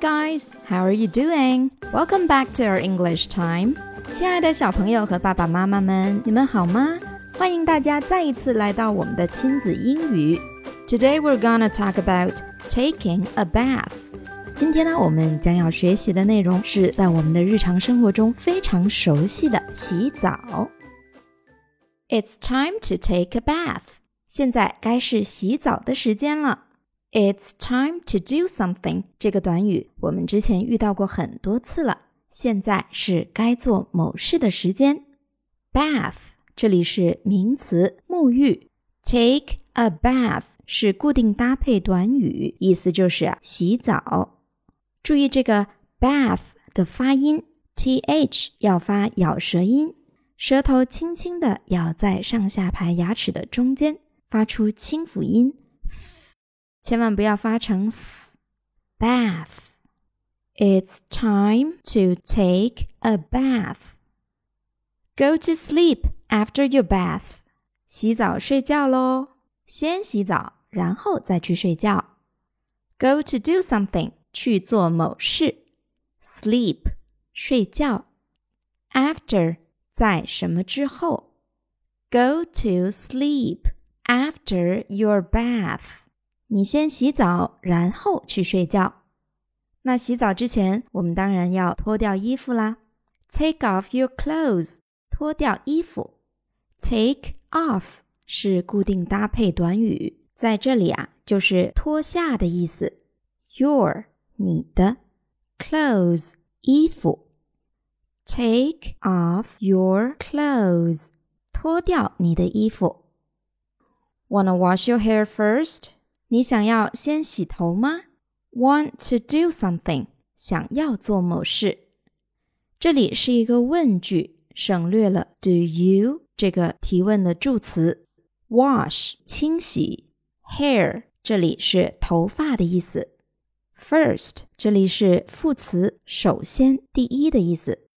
guys, how are you doing? Welcome back to our English time. 亲爱的小朋友和爸爸妈妈们，你们好吗？欢迎大家再一次来到我们的亲子英语。Today we're gonna talk about taking a bath. 今天呢，我们将要学习的内容是在我们的日常生活中非常熟悉的洗澡。It's time to take a bath. 现在该是洗澡的时间了。 It's time to do something 这个短语我们之前遇到过很多次了。现在是该做某事的时间。Bath 这里是名词，沐浴。Take a bath 是固定搭配短语，意思就是洗澡。注意这个 bath 的发音，th 要发咬舌音，舌头轻轻的咬在上下排牙齿的中间，发出清辅音。千万不要发成 s。Bath. It's time to take a bath. Go to sleep after your bath. 洗澡睡觉喽。先洗澡，然后再去睡觉。Go to do something. 去做某事。Sleep. 睡觉。After. 在什么之后？Go to sleep after your bath. 你先洗澡，然后去睡觉。那洗澡之前，我们当然要脱掉衣服啦。Take off your clothes，脱掉衣服。Take off 是固定搭配短语，在这里啊，就是脱下的意思。Your 你的 clothes 衣服。Take off your clothes，脱掉你的衣服。Wanna wash your hair first？你想要先洗头吗？Want to do something，想要做某事。这里是一个问句，省略了 do you 这个提问的助词。Wash 清洗，hair 这里是头发的意思。First 这里是副词，首先、第一的意思。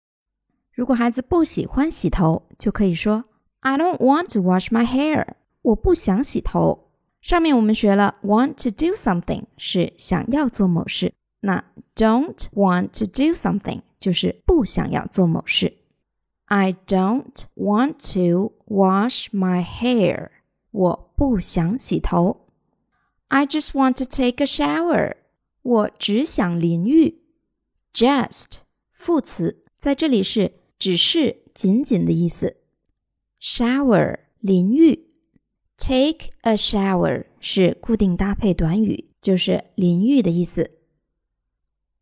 如果孩子不喜欢洗头，就可以说 I don't want to wash my hair，我不想洗头。上面我们学了 want to do something 是想要做某事，那 don't want to do something 就是不想要做某事。I don't want to wash my hair，我不想洗头。I just want to take a shower，我只想淋浴。Just 副词在这里是只是、仅仅的意思。Shower 淋浴。 Take a shower 是固定搭配短语，就是淋浴的意思。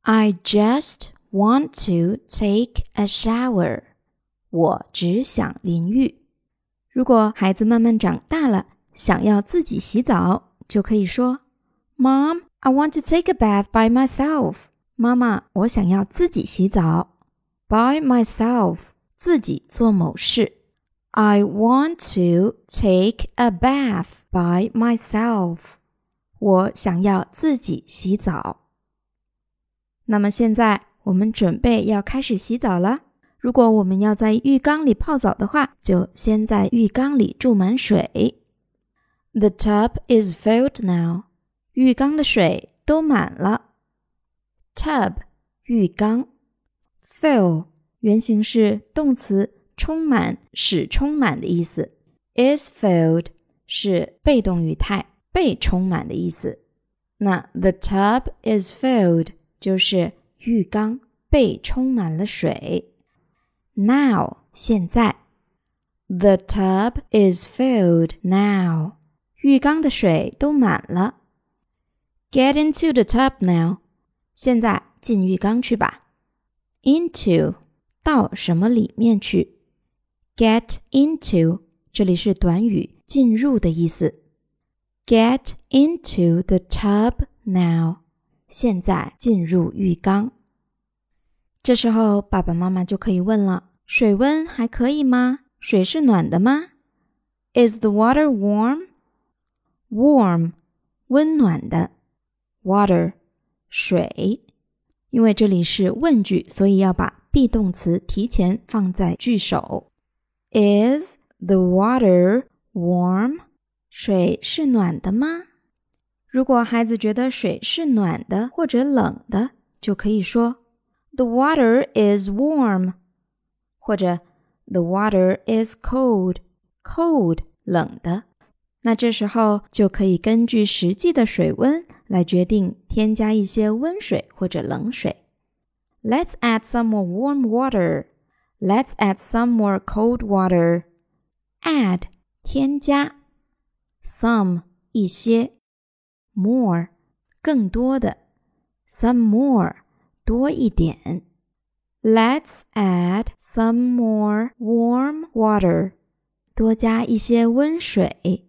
I just want to take a shower。我只想淋浴。如果孩子慢慢长大了，想要自己洗澡，就可以说：“Mom, I want to take a bath by myself。”妈妈，我想要自己洗澡。By myself，自己做某事。I want to take a bath by myself. 我想要自己洗澡。那么现在我们准备要开始洗澡了。如果我们要在浴缸里泡澡的话，就先在浴缸里注满水。The tub is filled now. 浴缸的水都满了。Tub 浴缸，fill 原形是动词。 充满、使充满的意思，is filled 是被动语态，被充满的意思。那 the tub is filled 就是浴缸被充满了水。Now 现在，the tub is filled now 浴缸的水都满了。Get into the tub now 现在进浴缸去吧。Into 到什么里面去 ？Get into，这里是短语“进入”的意思。Get into the tub now，现在进入浴缸。这时候爸爸妈妈就可以问了：水温还可以吗？水是暖的吗？Is the water warm？Warm，温暖的。Water，水。因为这里是问句，所以要把 be 动词提前放在句首。Is the water warm？水是暖的吗？如果孩子觉得水是暖的或者冷的， 就可以说 The water is warm，或者 The water is cold，cold 冷的。那这时候就可以根据实际的水温来决定添加一些温水或者冷水。Let's add some more warm water. Let's add some more cold water. Add 添加，some 一些，more 更多的，some more 多一点。Let's add some more warm water. 多加一些温水。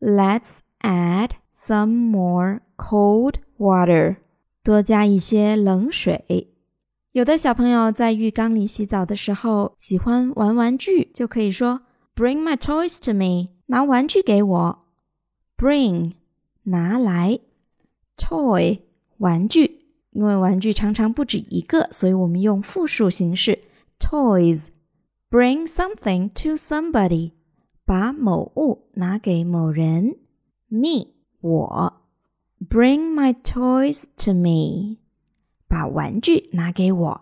Let's add some more cold water. 多加一些冷水。 有的小朋友在浴缸里洗澡的时候喜欢玩玩具，就可以说 "Bring my toys to me." 拿玩具给我。Bring 拿来，toy 玩具。因为玩具常常不止一个，所以我们用复数形式 toys。Bring something to somebody，把某物拿给某人。Me 我，Bring my toys to me，把玩具拿给我。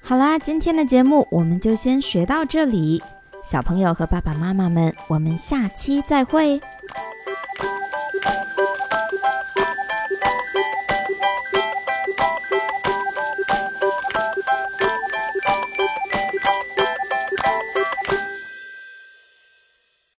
好啦今天的节目我们就先学到这里。小朋友和爸爸妈妈们我们下期再会。